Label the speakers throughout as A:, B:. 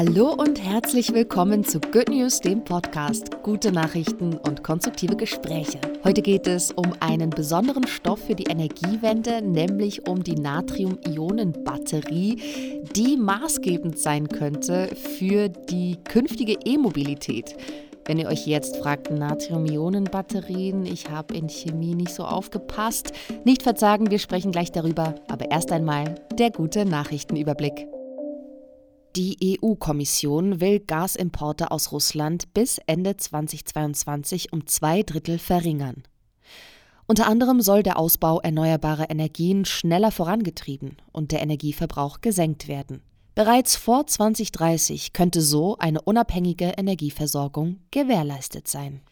A: Hallo und herzlich willkommen zu Good News, dem Podcast. Gute Nachrichten und konstruktive Gespräche. Heute geht es um einen besonderen Stoff für die Energiewende, nämlich um die Natrium-Ionen-Batterie, die maßgebend sein könnte für die künftige E-Mobilität. Wenn ihr euch jetzt fragt, Natrium-Ionen-Batterien, ich habe in Chemie nicht so aufgepasst. Nicht verzagen, wir sprechen gleich darüber, aber erst einmal der gute Nachrichtenüberblick. Die EU-Kommission will Gasimporte aus Russland bis Ende 2022 um zwei Drittel verringern. Unter anderem soll der Ausbau erneuerbarer Energien schneller vorangetrieben und der Energieverbrauch gesenkt werden. Bereits vor 2030 könnte so eine unabhängige Energieversorgung gewährleistet sein.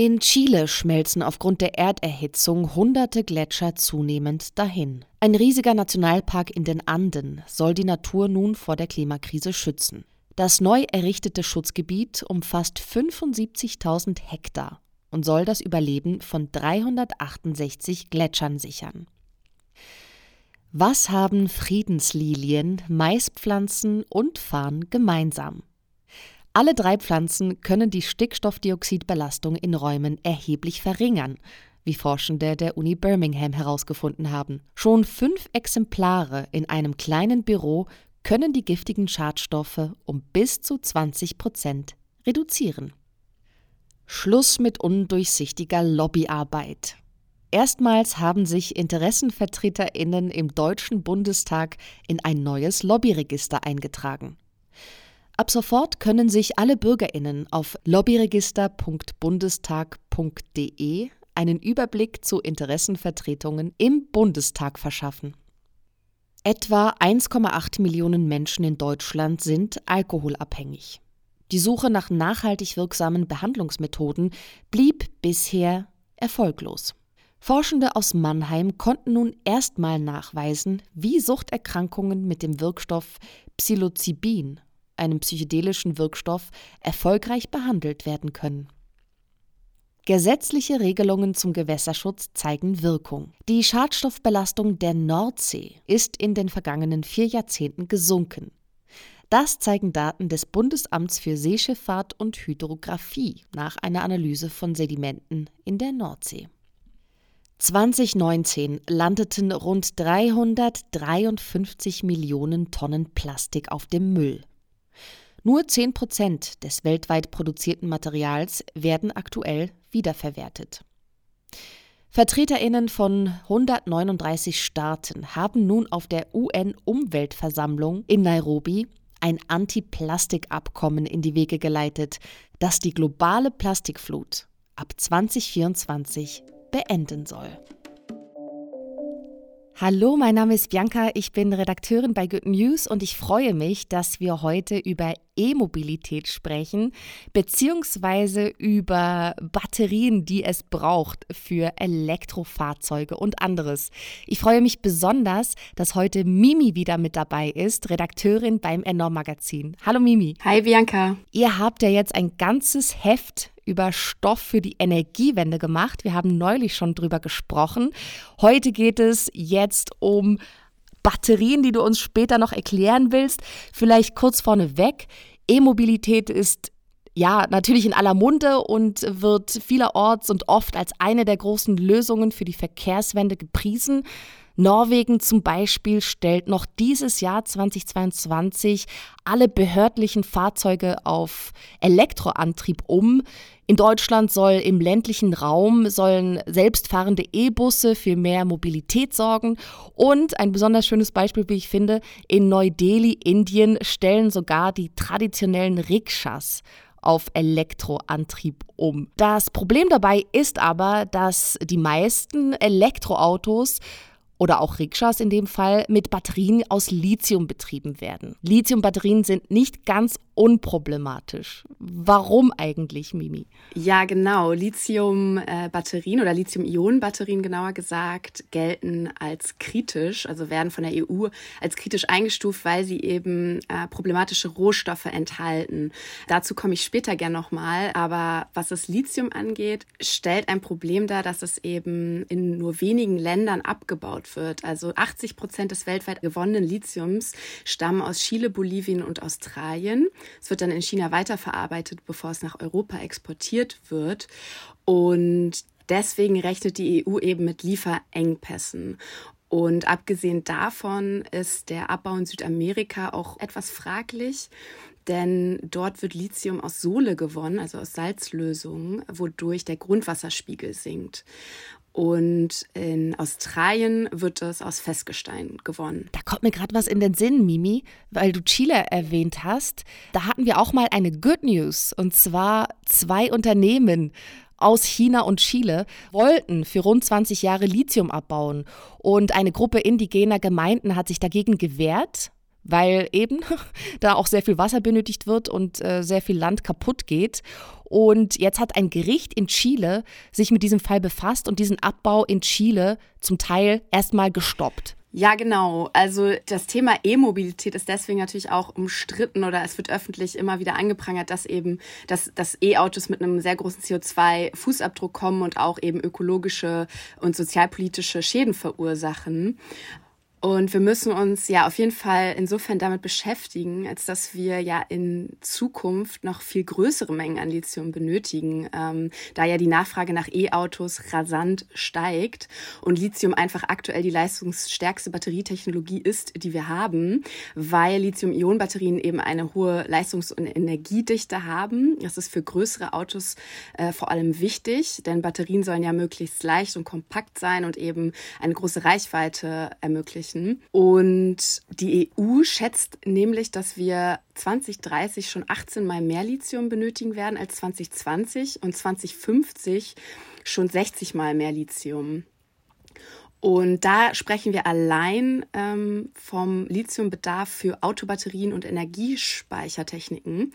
A: In Chile schmelzen aufgrund der Erderhitzung hunderte Gletscher zunehmend dahin. Ein riesiger Nationalpark in den Anden soll die Natur nun vor der Klimakrise schützen. Das neu errichtete Schutzgebiet umfasst 75.000 Hektar und soll das Überleben von 368 Gletschern sichern. Was haben Friedenslilien, Maispflanzen und Farn gemeinsam? Alle drei Pflanzen können die Stickstoffdioxidbelastung in Räumen erheblich verringern, wie Forschende der Uni Birmingham herausgefunden haben. Schon fünf Exemplare in einem kleinen Büro können die giftigen Schadstoffe um bis zu 20 Prozent reduzieren. Schluss mit undurchsichtiger Lobbyarbeit. Erstmals haben sich Interessenvertreterinnen im Deutschen Bundestag in ein neues Lobbyregister eingetragen. Ab sofort können sich alle Bürgerinnen auf lobbyregister.bundestag.de einen Überblick zu Interessenvertretungen im Bundestag verschaffen. Etwa 1,8 Millionen Menschen in Deutschland sind alkoholabhängig. Die Suche nach nachhaltig wirksamen Behandlungsmethoden blieb bisher erfolglos. Forschende aus Mannheim konnten nun erstmal nachweisen, wie Suchterkrankungen mit dem Wirkstoff Psilocybin einem psychedelischen Wirkstoff, erfolgreich behandelt werden können. Gesetzliche Regelungen zum Gewässerschutz zeigen Wirkung. Die Schadstoffbelastung der Nordsee ist in den vergangenen vier Jahrzehnten gesunken. Das zeigen Daten des Bundesamts für Seeschifffahrt und Hydrographie nach einer Analyse von Sedimenten in der Nordsee. 2019 landeten rund 353 Millionen Tonnen Plastik auf dem Müll. Nur 10 Prozent des weltweit produzierten Materials werden aktuell wiederverwertet. Vertreterinnen von 139 Staaten haben nun auf der UN-Umweltversammlung in Nairobi ein Anti-Plastik-Abkommen in die Wege geleitet, das die globale Plastikflut ab 2024 beenden soll. Hallo, mein Name ist Bianca, ich bin Redakteurin bei Good News und ich freue mich, dass wir heute über E-Mobilität sprechen, beziehungsweise über Batterien, die es braucht für Elektrofahrzeuge und anderes. Ich freue mich besonders, dass heute Mimi wieder mit dabei ist, Redakteurin beim Enorm Magazin. Hallo Mimi.
B: Hi Bianca.
A: Ihr habt ja jetzt ein ganzes Heft über Stoff für die Energiewende gemacht. Wir haben neulich schon drüber gesprochen. Heute geht es jetzt um Batterien, die du uns später noch erklären willst. Vielleicht kurz vorneweg. E-Mobilität ist ja, natürlich in aller Munde und wird vielerorts und oft als eine der großen Lösungen für die Verkehrswende gepriesen. Norwegen zum Beispiel stellt noch dieses Jahr 2022 alle behördlichen Fahrzeuge auf Elektroantrieb um. In Deutschland soll im ländlichen Raum sollen selbstfahrende E-Busse für mehr Mobilität sorgen und ein besonders schönes Beispiel, wie ich finde, in Neu-Delhi, Indien stellen sogar die traditionellen Rikschas auf Elektroantrieb um. Das Problem dabei ist aber, dass die meisten Elektroautos oder auch Rikschas in dem Fall mit Batterien aus Lithium betrieben werden. Lithium-Batterien sind nicht ganz unproblematisch. Warum eigentlich, Mimi?
B: Ja, genau. Lithium-Batterien oder Lithium-Ionen-Batterien genauer gesagt gelten als kritisch, also werden von der EU als kritisch eingestuft, weil sie eben äh, problematische Rohstoffe enthalten. Dazu komme ich später gern nochmal. Aber was das Lithium angeht, stellt ein Problem dar, dass es eben in nur wenigen Ländern abgebaut wird. Also 80 Prozent des weltweit gewonnenen Lithiums stammen aus Chile, Bolivien und Australien. Es wird dann in China weiterverarbeitet, bevor es nach Europa exportiert wird. Und deswegen rechnet die EU eben mit Lieferengpässen. Und abgesehen davon ist der Abbau in Südamerika auch etwas fraglich, denn dort wird Lithium aus Sohle gewonnen, also aus Salzlösungen, wodurch der Grundwasserspiegel sinkt. Und in Australien wird es aus Festgestein gewonnen.
A: Da kommt mir gerade was in den Sinn, Mimi, weil du Chile erwähnt hast. Da hatten wir auch mal eine Good News. Und zwar zwei Unternehmen aus China und Chile wollten für rund 20 Jahre Lithium abbauen. Und eine Gruppe indigener Gemeinden hat sich dagegen gewehrt, weil eben da auch sehr viel Wasser benötigt wird und äh, sehr viel Land kaputt geht. Und jetzt hat ein Gericht in Chile sich mit diesem Fall befasst und diesen Abbau in Chile zum Teil erstmal gestoppt.
B: Ja, genau. Also das Thema E-Mobilität ist deswegen natürlich auch umstritten oder es wird öffentlich immer wieder angeprangert, dass eben dass, dass E-Autos mit einem sehr großen CO2-Fußabdruck kommen und auch eben ökologische und sozialpolitische Schäden verursachen. Und wir müssen uns ja auf jeden Fall insofern damit beschäftigen, als dass wir ja in Zukunft noch viel größere Mengen an Lithium benötigen, ähm, da ja die Nachfrage nach E-Autos rasant steigt und Lithium einfach aktuell die leistungsstärkste Batterietechnologie ist, die wir haben, weil Lithium-Ionen-Batterien eben eine hohe Leistungs- und Energiedichte haben. Das ist für größere Autos äh, vor allem wichtig, denn Batterien sollen ja möglichst leicht und kompakt sein und eben eine große Reichweite ermöglichen erreichen. Und die EU schätzt nämlich, dass wir 2030 schon 18 mal mehr Lithium benötigen werden als 2020 und 2050 schon 60 mal mehr Lithium. Und da sprechen wir allein ähm, vom Lithiumbedarf für Autobatterien und Energiespeichertechniken.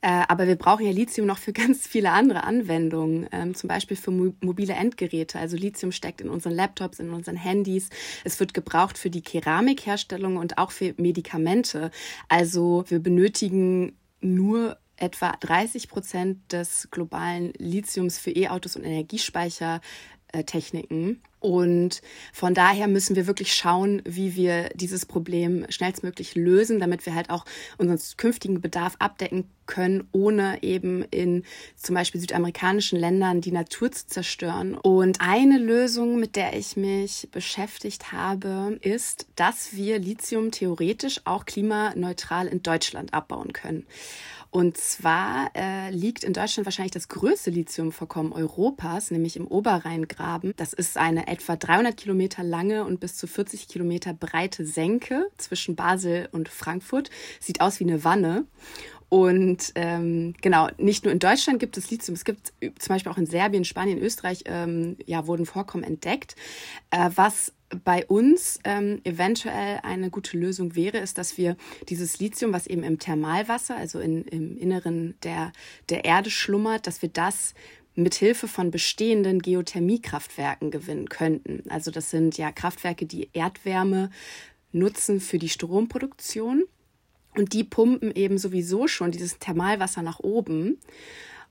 B: Äh, aber wir brauchen ja Lithium noch für ganz viele andere Anwendungen, ähm, zum Beispiel für mo mobile Endgeräte. Also Lithium steckt in unseren Laptops, in unseren Handys. Es wird gebraucht für die Keramikherstellung und auch für Medikamente. Also wir benötigen nur etwa 30 Prozent des globalen Lithiums für E-Autos und Energiespeichertechniken. Und von daher müssen wir wirklich schauen, wie wir dieses Problem schnellstmöglich lösen, damit wir halt auch unseren künftigen Bedarf abdecken können, ohne eben in zum Beispiel südamerikanischen Ländern die Natur zu zerstören. Und eine Lösung, mit der ich mich beschäftigt habe, ist, dass wir Lithium theoretisch auch klimaneutral in Deutschland abbauen können. Und zwar äh, liegt in Deutschland wahrscheinlich das größte Lithiumvorkommen Europas, nämlich im Oberrheingraben. Das ist eine etwa 300 Kilometer lange und bis zu 40 Kilometer breite Senke zwischen Basel und Frankfurt. Sieht aus wie eine Wanne. Und ähm, genau, nicht nur in Deutschland gibt es Lithium, es gibt zum Beispiel auch in Serbien, Spanien, Österreich, ähm, ja, wurden Vorkommen entdeckt. Äh, was bei uns ähm, eventuell eine gute Lösung wäre, ist, dass wir dieses Lithium, was eben im Thermalwasser, also in, im Inneren der, der Erde schlummert, dass wir das mit Hilfe von bestehenden Geothermiekraftwerken gewinnen könnten. Also das sind ja Kraftwerke, die Erdwärme nutzen für die Stromproduktion und die pumpen eben sowieso schon dieses Thermalwasser nach oben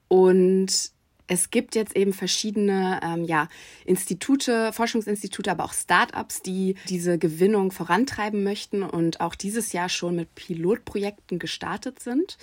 B: und es gibt jetzt eben verschiedene ähm, ja, Institute, Forschungsinstitute, aber auch Startups, die diese Gewinnung vorantreiben möchten und auch dieses Jahr schon mit Pilotprojekten gestartet sind.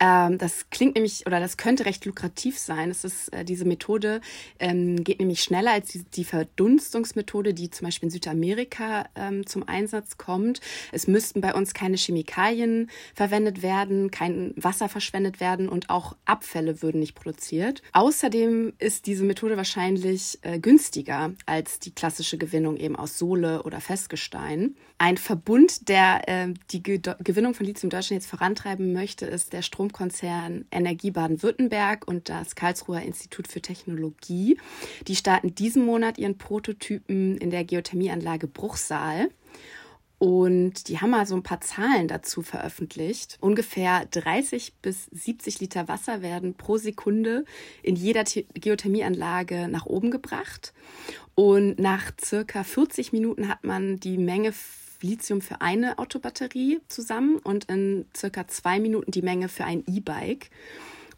B: Ähm, das klingt nämlich oder das könnte recht lukrativ sein. Es ist äh, diese Methode ähm, geht nämlich schneller als die, die, Verdunstungsmethode, die zum Beispiel in Südamerika ähm, zum Einsatz kommt. Es müssten bei uns keine Chemikalien verwendet werden, kein Wasser verschwendet werden und auch Abfälle würden nicht produziert. Außer Außerdem ist diese Methode wahrscheinlich äh, günstiger als die klassische Gewinnung eben aus Sohle oder Festgestein. Ein Verbund, der äh, die Ge Gewinnung von Lithium Deutschland jetzt vorantreiben möchte, ist der Stromkonzern Energie Baden-Württemberg und das Karlsruher Institut für Technologie. Die starten diesen Monat ihren Prototypen in der Geothermieanlage Bruchsal. Und die haben mal so ein paar Zahlen dazu veröffentlicht. Ungefähr 30 bis 70 Liter Wasser werden pro Sekunde in jeder Geothermieanlage nach oben gebracht. Und nach circa 40 Minuten hat man die Menge Lithium für eine Autobatterie zusammen und in circa zwei Minuten die Menge für ein E-Bike.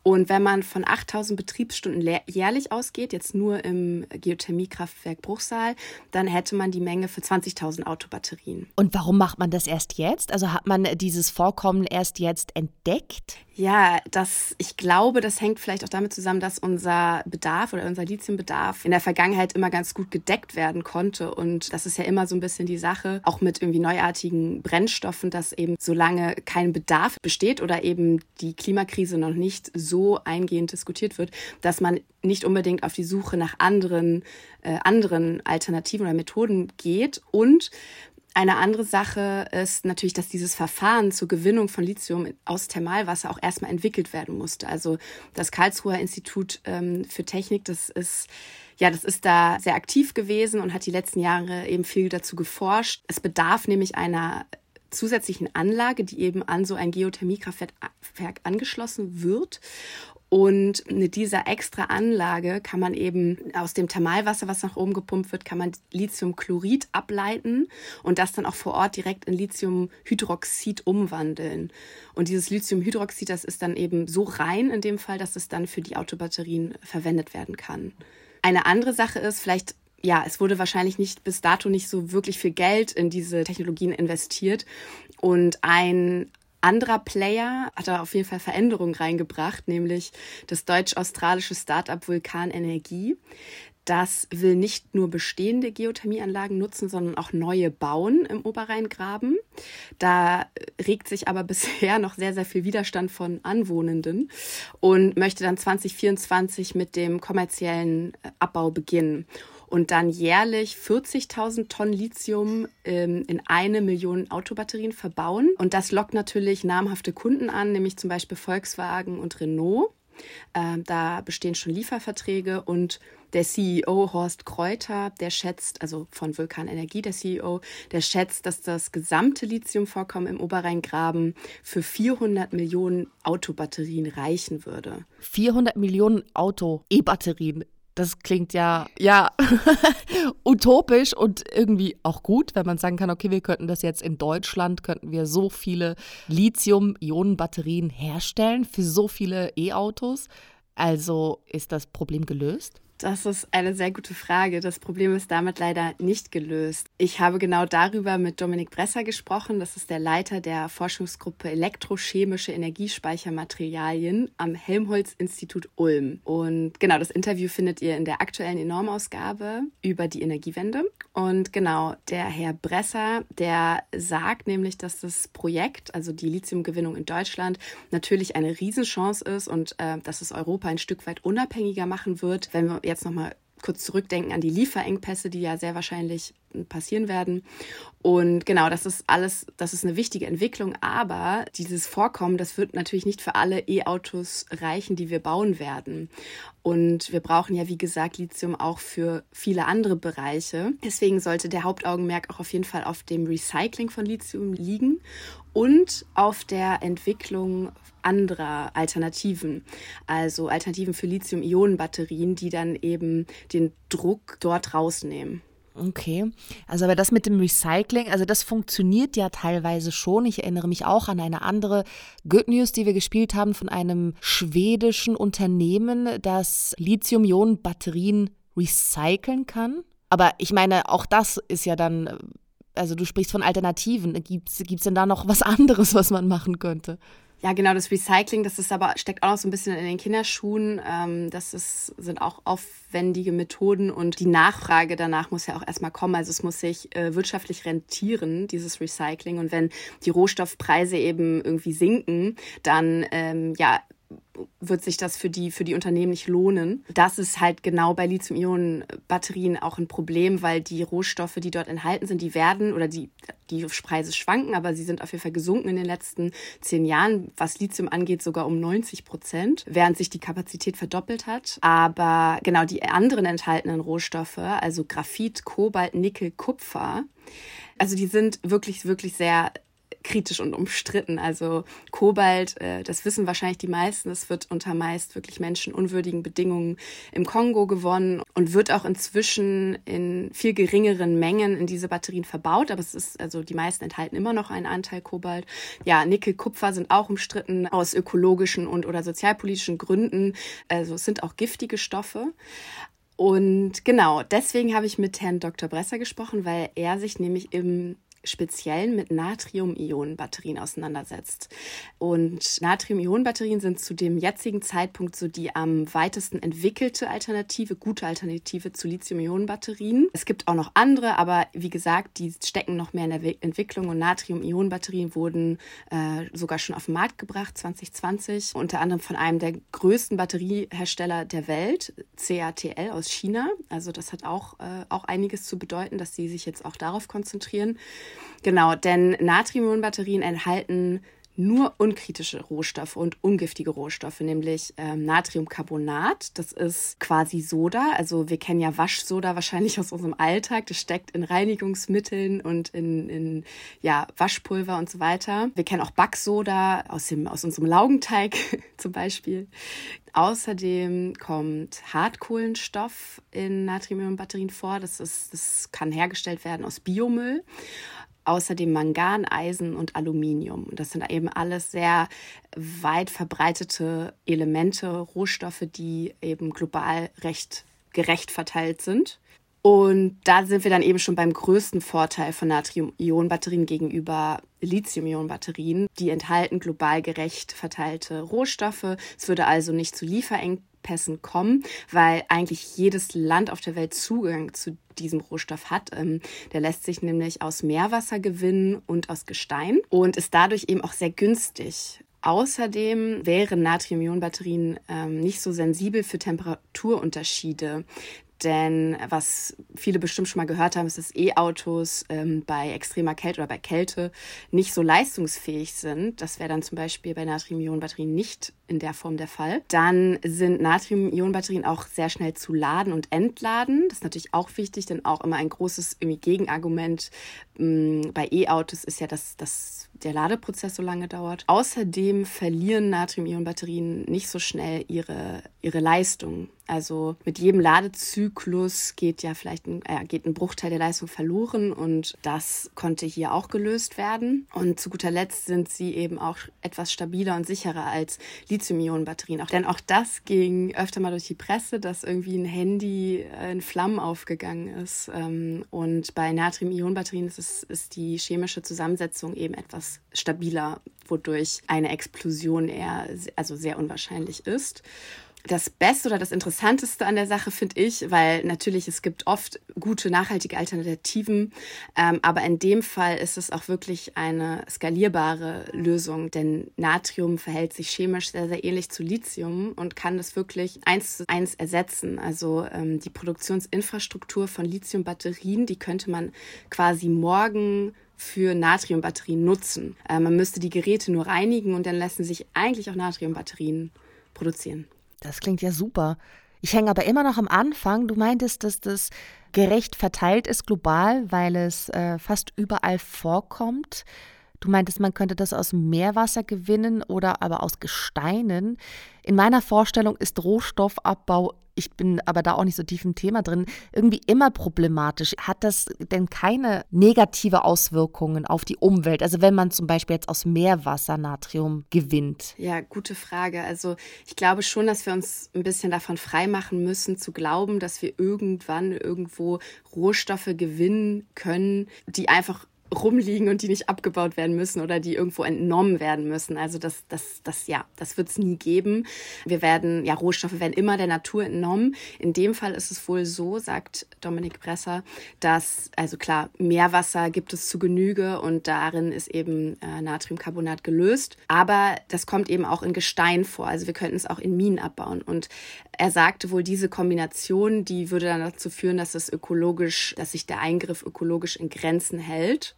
B: Und wenn man von 8000 Betriebsstunden jährlich ausgeht, jetzt nur im Geothermiekraftwerk Bruchsal, dann hätte man die Menge für 20.000 Autobatterien.
A: Und warum macht man das erst jetzt? Also hat man dieses Vorkommen erst jetzt entdeckt?
B: Ja, das, ich glaube, das hängt vielleicht auch damit zusammen, dass unser Bedarf oder unser Lithiumbedarf in der Vergangenheit immer ganz gut gedeckt werden konnte. Und das ist ja immer so ein bisschen die Sache, auch mit irgendwie neuartigen Brennstoffen, dass eben solange kein Bedarf besteht oder eben die Klimakrise noch nicht so eingehend diskutiert wird, dass man nicht unbedingt auf die Suche nach anderen, äh, anderen Alternativen oder Methoden geht und eine andere Sache ist natürlich, dass dieses Verfahren zur Gewinnung von Lithium aus Thermalwasser auch erstmal entwickelt werden musste. Also das Karlsruher Institut ähm, für Technik, das ist ja, das ist da sehr aktiv gewesen und hat die letzten Jahre eben viel dazu geforscht. Es bedarf nämlich einer zusätzlichen Anlage, die eben an so ein Geothermiekraftwerk angeschlossen wird. Und mit dieser extra Anlage kann man eben aus dem Thermalwasser, was nach oben gepumpt wird, kann man Lithiumchlorid ableiten und das dann auch vor Ort direkt in Lithiumhydroxid umwandeln. Und dieses Lithiumhydroxid, das ist dann eben so rein in dem Fall, dass es dann für die Autobatterien verwendet werden kann. Eine andere Sache ist, vielleicht ja, es wurde wahrscheinlich nicht bis dato nicht so wirklich viel Geld in diese Technologien investiert. Und ein anderer Player hat da auf jeden Fall Veränderungen reingebracht, nämlich das deutsch-australische Startup Vulkan Energie. Das will nicht nur bestehende Geothermieanlagen nutzen, sondern auch neue bauen im Oberrheingraben. Da regt sich aber bisher noch sehr, sehr viel Widerstand von Anwohnenden und möchte dann 2024 mit dem kommerziellen Abbau beginnen und dann jährlich 40.000 Tonnen Lithium ähm, in eine Million Autobatterien verbauen. Und das lockt natürlich namhafte Kunden an, nämlich zum Beispiel Volkswagen und Renault. Ähm, da bestehen schon Lieferverträge und der CEO Horst Kräuter, der schätzt, also von Vulkan Energie, der CEO, der schätzt, dass das gesamte Lithiumvorkommen im Oberrheingraben für 400 Millionen Autobatterien reichen würde.
A: 400 Millionen Auto-E-Batterien das klingt ja, ja, utopisch und irgendwie auch gut, wenn man sagen kann, okay, wir könnten das jetzt in Deutschland, könnten wir so viele Lithium-Ionen-Batterien herstellen für so viele E-Autos. Also ist das Problem gelöst?
B: Das ist eine sehr gute Frage. Das Problem ist damit leider nicht gelöst. Ich habe genau darüber mit Dominik Bresser gesprochen. Das ist der Leiter der Forschungsgruppe Elektrochemische Energiespeichermaterialien am Helmholtz-Institut Ulm. Und genau, das Interview findet ihr in der aktuellen Enormausgabe über die Energiewende. Und genau, der Herr Bresser, der sagt nämlich, dass das Projekt, also die Lithiumgewinnung in Deutschland, natürlich eine Riesenchance ist und äh, dass es Europa ein Stück weit unabhängiger machen wird, wenn wir jetzt nochmal kurz zurückdenken an die Lieferengpässe, die ja sehr wahrscheinlich passieren werden. Und genau, das ist alles, das ist eine wichtige Entwicklung, aber dieses Vorkommen, das wird natürlich nicht für alle E-Autos reichen, die wir bauen werden. Und wir brauchen ja, wie gesagt, Lithium auch für viele andere Bereiche. Deswegen sollte der Hauptaugenmerk auch auf jeden Fall auf dem Recycling von Lithium liegen und auf der Entwicklung anderer Alternativen, also Alternativen für Lithium-Ionen-Batterien, die dann eben den Druck dort rausnehmen.
A: Okay, also aber das mit dem Recycling, also das funktioniert ja teilweise schon. Ich erinnere mich auch an eine andere Good News, die wir gespielt haben von einem schwedischen Unternehmen, das Lithium-Ionen-Batterien recyceln kann. Aber ich meine, auch das ist ja dann, also du sprichst von Alternativen. Gibt es denn da noch was anderes, was man machen könnte?
B: Ja, genau, das Recycling, das ist aber, steckt auch noch so ein bisschen in den Kinderschuhen. Ähm, das ist, sind auch aufwendige Methoden und die Nachfrage danach muss ja auch erstmal kommen. Also es muss sich äh, wirtschaftlich rentieren, dieses Recycling. Und wenn die Rohstoffpreise eben irgendwie sinken, dann ähm, ja, wird sich das für die, für die Unternehmen nicht lohnen. Das ist halt genau bei Lithium-Ionen-Batterien auch ein Problem, weil die Rohstoffe, die dort enthalten sind, die werden oder die, die Preise schwanken, aber sie sind auf jeden Fall gesunken in den letzten zehn Jahren, was Lithium angeht, sogar um 90 Prozent, während sich die Kapazität verdoppelt hat. Aber genau die anderen enthaltenen Rohstoffe, also Graphit, Kobalt, Nickel, Kupfer, also die sind wirklich, wirklich sehr kritisch und umstritten. Also Kobalt, äh, das wissen wahrscheinlich die meisten, es wird unter meist wirklich menschenunwürdigen Bedingungen im Kongo gewonnen und wird auch inzwischen in viel geringeren Mengen in diese Batterien verbaut. Aber es ist, also die meisten enthalten immer noch einen Anteil Kobalt. Ja, Nickel, Kupfer sind auch umstritten aus ökologischen und oder sozialpolitischen Gründen. Also es sind auch giftige Stoffe. Und genau, deswegen habe ich mit Herrn Dr. Bresser gesprochen, weil er sich nämlich im Speziellen mit Natrium-Ionen-Batterien auseinandersetzt. Und Natrium-Ionen-Batterien sind zu dem jetzigen Zeitpunkt so die am weitesten entwickelte Alternative, gute Alternative zu Lithium-Ionen-Batterien. Es gibt auch noch andere, aber wie gesagt, die stecken noch mehr in der Entwicklung und Natrium-Ionen-Batterien wurden äh, sogar schon auf den Markt gebracht 2020, unter anderem von einem der größten Batteriehersteller der Welt, CATL aus China. Also das hat auch, äh, auch einiges zu bedeuten, dass sie sich jetzt auch darauf konzentrieren. Genau, denn Natriumionbatterien enthalten nur unkritische Rohstoffe und ungiftige Rohstoffe, nämlich ähm, Natriumcarbonat. Das ist quasi Soda. Also wir kennen ja Waschsoda wahrscheinlich aus unserem Alltag. Das steckt in Reinigungsmitteln und in, in ja, Waschpulver und so weiter. Wir kennen auch Backsoda aus, dem, aus unserem Laugenteig zum Beispiel. Außerdem kommt Hartkohlenstoff in Natriumbatterien vor. Das, ist, das kann hergestellt werden aus Biomüll außerdem Mangan, Eisen und Aluminium. Und das sind eben alles sehr weit verbreitete Elemente, Rohstoffe, die eben global recht gerecht verteilt sind. Und da sind wir dann eben schon beim größten Vorteil von Natrium-Ionen-Batterien gegenüber Lithium-Ionen-Batterien. Die enthalten global gerecht verteilte Rohstoffe. Es würde also nicht zu Lieferengpässen kommen, weil eigentlich jedes Land auf der Welt Zugang zu diesem Rohstoff hat. Ähm, der lässt sich nämlich aus Meerwasser gewinnen und aus Gestein und ist dadurch eben auch sehr günstig. Außerdem wären Natrium-Ionen-Batterien ähm, nicht so sensibel für Temperaturunterschiede. Denn was viele bestimmt schon mal gehört haben, ist, dass E-Autos ähm, bei extremer Kälte oder bei Kälte nicht so leistungsfähig sind. Das wäre dann zum Beispiel bei Natrium-Ionen-Batterien nicht in der Form der Fall. Dann sind Natrium-Ionen-Batterien auch sehr schnell zu laden und entladen. Das ist natürlich auch wichtig, denn auch immer ein großes Gegenargument ähm, bei E-Autos ist ja, dass, dass der Ladeprozess so lange dauert. Außerdem verlieren Natrium-Ionen-Batterien nicht so schnell ihre, ihre Leistung. Also mit jedem Ladezyklus geht ja vielleicht ein, äh, geht ein Bruchteil der Leistung verloren und das konnte hier auch gelöst werden. Und zu guter Letzt sind sie eben auch etwas stabiler und sicherer als Lithium-Ionen-Batterien. Auch, denn auch das ging öfter mal durch die Presse, dass irgendwie ein Handy in Flammen aufgegangen ist. Ähm, und bei Natrium-Ionen-Batterien ist, ist die chemische Zusammensetzung eben etwas stabiler, wodurch eine Explosion eher also sehr unwahrscheinlich ist das Beste oder das Interessanteste an der Sache finde ich, weil natürlich es gibt oft gute nachhaltige Alternativen, ähm, aber in dem Fall ist es auch wirklich eine skalierbare Lösung, denn Natrium verhält sich chemisch sehr, sehr ähnlich zu Lithium und kann das wirklich eins zu eins ersetzen. Also ähm, die Produktionsinfrastruktur von Lithiumbatterien, die könnte man quasi morgen für Natriumbatterien nutzen. Äh, man müsste die Geräte nur reinigen und dann lassen sich eigentlich auch Natriumbatterien produzieren.
A: Das klingt ja super. Ich hänge aber immer noch am Anfang. Du meintest, dass das gerecht verteilt ist global, weil es äh, fast überall vorkommt. Du meintest, man könnte das aus Meerwasser gewinnen oder aber aus Gesteinen. In meiner Vorstellung ist Rohstoffabbau ich bin aber da auch nicht so tief im Thema drin, irgendwie immer problematisch. Hat das denn keine negative Auswirkungen auf die Umwelt? Also wenn man zum Beispiel jetzt aus Meerwasser Natrium gewinnt?
B: Ja, gute Frage. Also ich glaube schon, dass wir uns ein bisschen davon freimachen müssen, zu glauben, dass wir irgendwann irgendwo Rohstoffe gewinnen können, die einfach rumliegen und die nicht abgebaut werden müssen oder die irgendwo entnommen werden müssen. Also das, das, das, ja, das wird es nie geben. Wir werden, ja, Rohstoffe werden immer der Natur entnommen. In dem Fall ist es wohl so, sagt Dominik Bresser, dass, also klar, Meerwasser gibt es zu Genüge und darin ist eben äh, Natriumcarbonat gelöst. Aber das kommt eben auch in Gestein vor. Also wir könnten es auch in Minen abbauen. Und er sagte wohl, diese Kombination, die würde dann dazu führen, dass es ökologisch, dass sich der Eingriff ökologisch in Grenzen hält.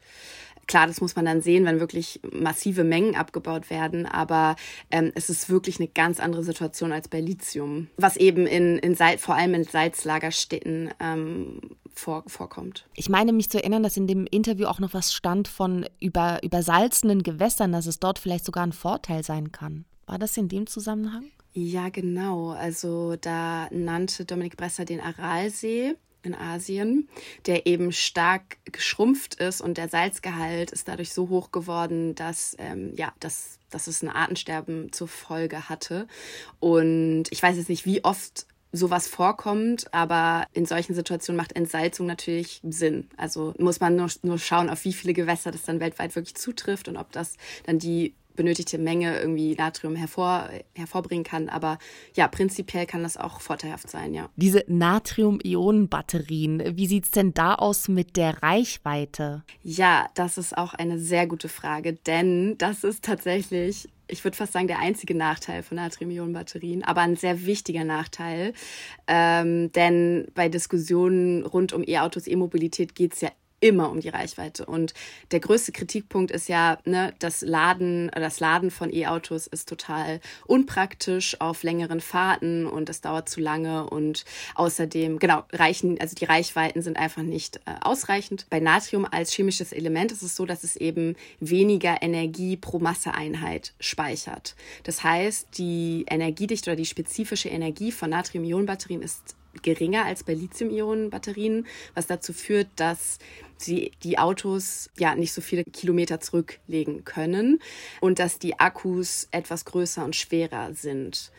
B: Klar, das muss man dann sehen, wenn wirklich massive Mengen abgebaut werden, aber ähm, es ist wirklich eine ganz andere Situation als bei Lithium, was eben in, in Salz, vor allem in Salzlagerstädten ähm, vor, vorkommt.
A: Ich meine mich zu erinnern, dass in dem Interview auch noch was stand von über, übersalzenen Gewässern, dass es dort vielleicht sogar ein Vorteil sein kann. War das in dem Zusammenhang?
B: Ja, genau. Also da nannte Dominik Bresser den Aralsee in Asien, der eben stark geschrumpft ist und der Salzgehalt ist dadurch so hoch geworden, dass, ähm, ja, dass, dass es ein Artensterben zur Folge hatte. Und ich weiß jetzt nicht, wie oft sowas vorkommt, aber in solchen Situationen macht Entsalzung natürlich Sinn. Also muss man nur, nur schauen, auf wie viele Gewässer das dann weltweit wirklich zutrifft und ob das dann die benötigte Menge irgendwie Natrium hervor, hervorbringen kann. Aber ja, prinzipiell kann das auch vorteilhaft sein, ja.
A: Diese Natrium-Ionen-Batterien, wie sieht es denn da aus mit der Reichweite?
B: Ja, das ist auch eine sehr gute Frage, denn das ist tatsächlich ich würde fast sagen, der einzige Nachteil von Natrium-Ionen-Batterien, aber ein sehr wichtiger Nachteil. Ähm, denn bei Diskussionen rund um E-Autos, E-Mobilität geht es ja immer um die Reichweite. Und der größte Kritikpunkt ist ja, ne, das Laden, das Laden von E-Autos ist total unpraktisch auf längeren Fahrten und es dauert zu lange und außerdem, genau, reichen, also die Reichweiten sind einfach nicht äh, ausreichend. Bei Natrium als chemisches Element ist es so, dass es eben weniger Energie pro Masseeinheit speichert. Das heißt, die Energiedichte oder die spezifische Energie von Natrium-Ionen-Batterien ist geringer als bei Lithium-Ionen-Batterien, was dazu führt, dass sie die Autos ja nicht so viele Kilometer zurücklegen können und dass die Akkus etwas größer und schwerer sind.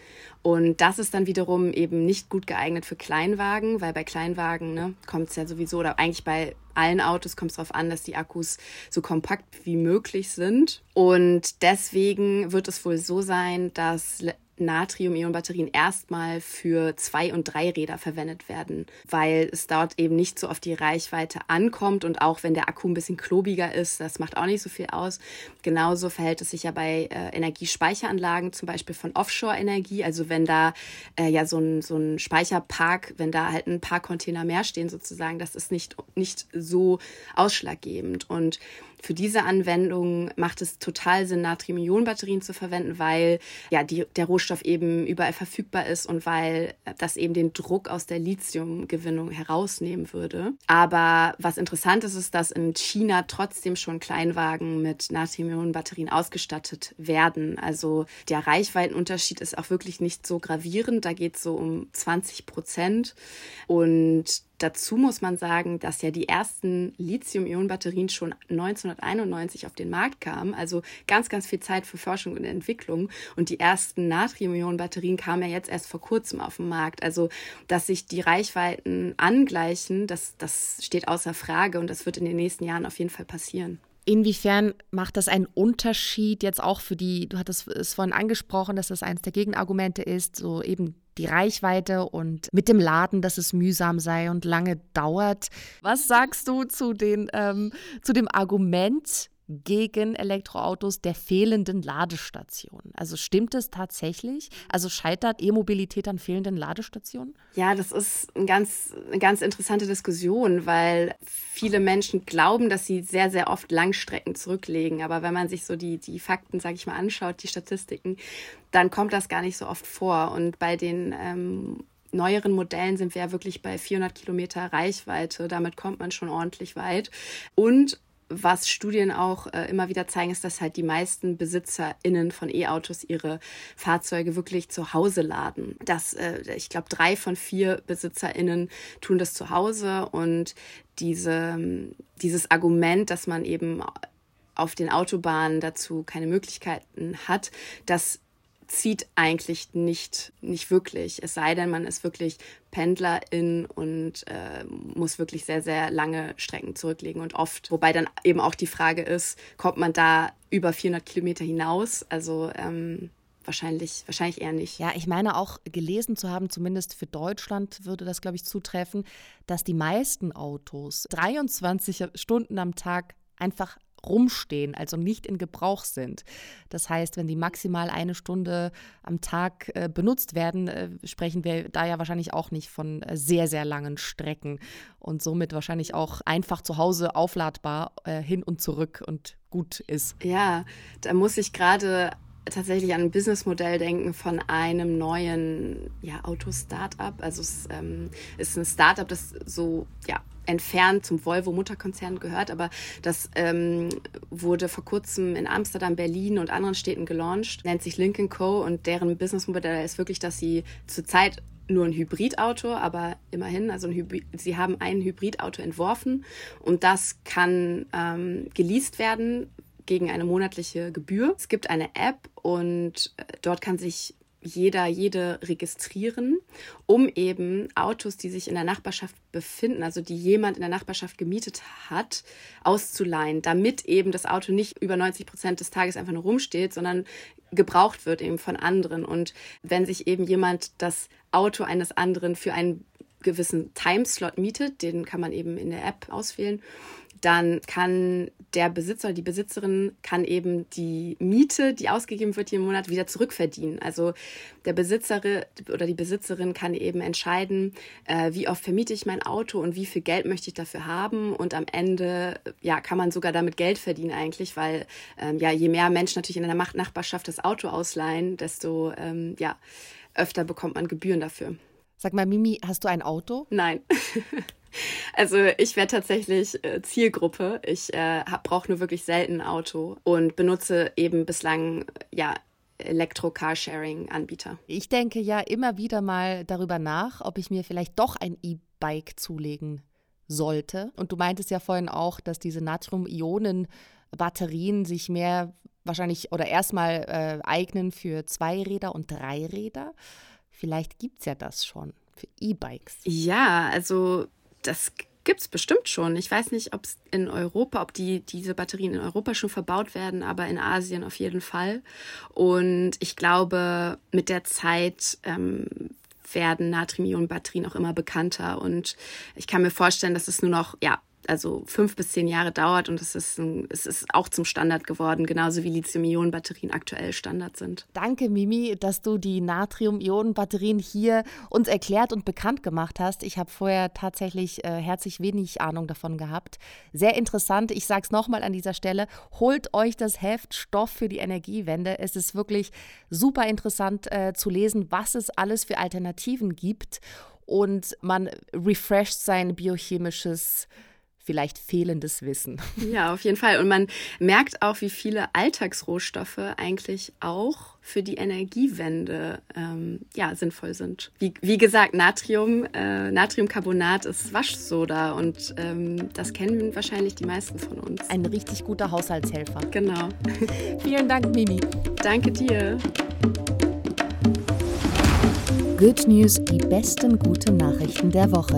B: Und das ist dann wiederum eben nicht gut geeignet für Kleinwagen, weil bei Kleinwagen ne, kommt es ja sowieso, oder eigentlich bei allen Autos kommt es darauf an, dass die Akkus so kompakt wie möglich sind. Und deswegen wird es wohl so sein, dass Natrium-Ionen-Batterien erstmal für Zwei- und Dreiräder verwendet werden, weil es dort eben nicht so auf die Reichweite ankommt und auch wenn der Akku ein bisschen klobiger ist, das macht auch nicht so viel aus. Genauso verhält es sich ja bei äh, Energiespeicheranlagen, zum Beispiel von Offshore-Energie, also wenn da äh, ja so ein, so ein Speicherpark, wenn da halt ein paar Container mehr stehen sozusagen, das ist nicht, nicht so ausschlaggebend und für diese Anwendung macht es total Sinn, Natrium-Ionen-Batterien zu verwenden, weil ja die, der Rohstoff eben überall verfügbar ist und weil das eben den Druck aus der Lithiumgewinnung herausnehmen würde. Aber was interessant ist, ist, dass in China trotzdem schon Kleinwagen mit Natrium-Ionen-Batterien ausgestattet werden. Also der Reichweitenunterschied ist auch wirklich nicht so gravierend. Da geht es so um 20 Prozent. Und Dazu muss man sagen, dass ja die ersten Lithium-Ionen-Batterien schon 1991 auf den Markt kamen, also ganz, ganz viel Zeit für Forschung und Entwicklung. Und die ersten Natrium-Ionen-Batterien kamen ja jetzt erst vor kurzem auf den Markt. Also, dass sich die Reichweiten angleichen, das, das steht außer Frage und das wird in den nächsten Jahren auf jeden Fall passieren.
A: Inwiefern macht das einen Unterschied jetzt auch für die, du hattest es vorhin angesprochen, dass das eines der Gegenargumente ist, so eben die Reichweite und mit dem Laden, dass es mühsam sei und lange dauert. Was sagst du zu, den, ähm, zu dem Argument, gegen Elektroautos der fehlenden Ladestationen. Also stimmt es tatsächlich? Also scheitert E-Mobilität an fehlenden Ladestationen?
B: Ja, das ist ein ganz, eine ganz interessante Diskussion, weil viele Menschen glauben, dass sie sehr, sehr oft Langstrecken zurücklegen. Aber wenn man sich so die, die Fakten, sage ich mal, anschaut, die Statistiken, dann kommt das gar nicht so oft vor. Und bei den ähm, neueren Modellen sind wir ja wirklich bei 400 Kilometer Reichweite. Damit kommt man schon ordentlich weit. Und was Studien auch äh, immer wieder zeigen, ist, dass halt die meisten BesitzerInnen von E-Autos ihre Fahrzeuge wirklich zu Hause laden. Das, äh, ich glaube, drei von vier BesitzerInnen tun das zu Hause und diese, dieses Argument, dass man eben auf den Autobahnen dazu keine Möglichkeiten hat, das zieht eigentlich nicht, nicht wirklich. Es sei denn, man ist wirklich Pendlerin und äh, muss wirklich sehr, sehr lange Strecken zurücklegen und oft. Wobei dann eben auch die Frage ist, kommt man da über 400 Kilometer hinaus? Also ähm, wahrscheinlich, wahrscheinlich eher nicht.
A: Ja, ich meine auch gelesen zu haben, zumindest für Deutschland würde das, glaube ich, zutreffen, dass die meisten Autos 23 Stunden am Tag einfach rumstehen, also nicht in Gebrauch sind. Das heißt, wenn die maximal eine Stunde am Tag äh, benutzt werden, äh, sprechen wir da ja wahrscheinlich auch nicht von äh, sehr, sehr langen Strecken und somit wahrscheinlich auch einfach zu Hause aufladbar äh, hin und zurück und gut ist.
B: Ja, da muss ich gerade tatsächlich an ein Businessmodell denken von einem neuen ja, Auto-Startup. Also es ähm, ist ein Startup, das so ja entfernt zum Volvo-Mutterkonzern gehört, aber das ähm, wurde vor kurzem in Amsterdam, Berlin und anderen Städten gelauncht, nennt sich Lincoln Co. und deren Businessmodell ist wirklich, dass sie zurzeit nur ein Hybridauto, aber immerhin, also Hybrid, sie haben ein Hybridauto entworfen und das kann ähm, geleast werden gegen eine monatliche Gebühr. Es gibt eine App und äh, dort kann sich jeder, jede registrieren, um eben Autos, die sich in der Nachbarschaft befinden, also die jemand in der Nachbarschaft gemietet hat, auszuleihen, damit eben das Auto nicht über 90 Prozent des Tages einfach nur rumsteht, sondern gebraucht wird eben von anderen. Und wenn sich eben jemand das Auto eines anderen für einen gewissen Timeslot mietet, den kann man eben in der App auswählen, dann kann der Besitzer oder die Besitzerin kann eben die Miete, die ausgegeben wird jeden Monat, wieder zurückverdienen. Also der Besitzer oder die Besitzerin kann eben entscheiden, äh, wie oft vermiete ich mein Auto und wie viel Geld möchte ich dafür haben. Und am Ende ja, kann man sogar damit Geld verdienen eigentlich, weil ähm, ja, je mehr Menschen natürlich in einer Nachbarschaft das Auto ausleihen, desto ähm, ja, öfter bekommt man Gebühren dafür.
A: Sag mal, Mimi, hast du ein Auto?
B: Nein. Also ich wäre tatsächlich äh, Zielgruppe. Ich äh, brauche nur wirklich selten ein Auto und benutze eben bislang ja Elektro-Carsharing-Anbieter.
A: Ich denke ja immer wieder mal darüber nach, ob ich mir vielleicht doch ein E-Bike zulegen sollte. Und du meintest ja vorhin auch, dass diese Natrium-Ionen-Batterien sich mehr wahrscheinlich oder erstmal äh, eignen für Zweiräder und Dreiräder. Vielleicht gibt es ja das schon für E-Bikes.
B: Ja, also das gibt es bestimmt schon. Ich weiß nicht, ob es in Europa, ob die, diese Batterien in Europa schon verbaut werden, aber in Asien auf jeden Fall. Und ich glaube, mit der Zeit ähm, werden Natrium-Ionen-Batterien auch immer bekannter. Und ich kann mir vorstellen, dass es nur noch ja, also fünf bis zehn Jahre dauert und es ist, ein, es ist auch zum Standard geworden, genauso wie Lithium-Ionen-Batterien aktuell Standard sind.
A: Danke, Mimi, dass du die Natrium-Ionen-Batterien hier uns erklärt und bekannt gemacht hast. Ich habe vorher tatsächlich äh, herzlich wenig Ahnung davon gehabt. Sehr interessant. Ich sage es nochmal an dieser Stelle. Holt euch das Heft Stoff für die Energiewende. Es ist wirklich super interessant äh, zu lesen, was es alles für Alternativen gibt. Und man refresht sein biochemisches vielleicht fehlendes Wissen.
B: Ja, auf jeden Fall. Und man merkt auch, wie viele Alltagsrohstoffe eigentlich auch für die Energiewende ähm, ja, sinnvoll sind. Wie, wie gesagt, Natrium, äh, Natriumcarbonat ist Waschsoda und ähm, das kennen wahrscheinlich die meisten von uns.
A: Ein richtig guter Haushaltshelfer.
B: Genau.
A: Vielen Dank, Mimi.
B: Danke dir.
A: Good News, die besten guten Nachrichten der Woche,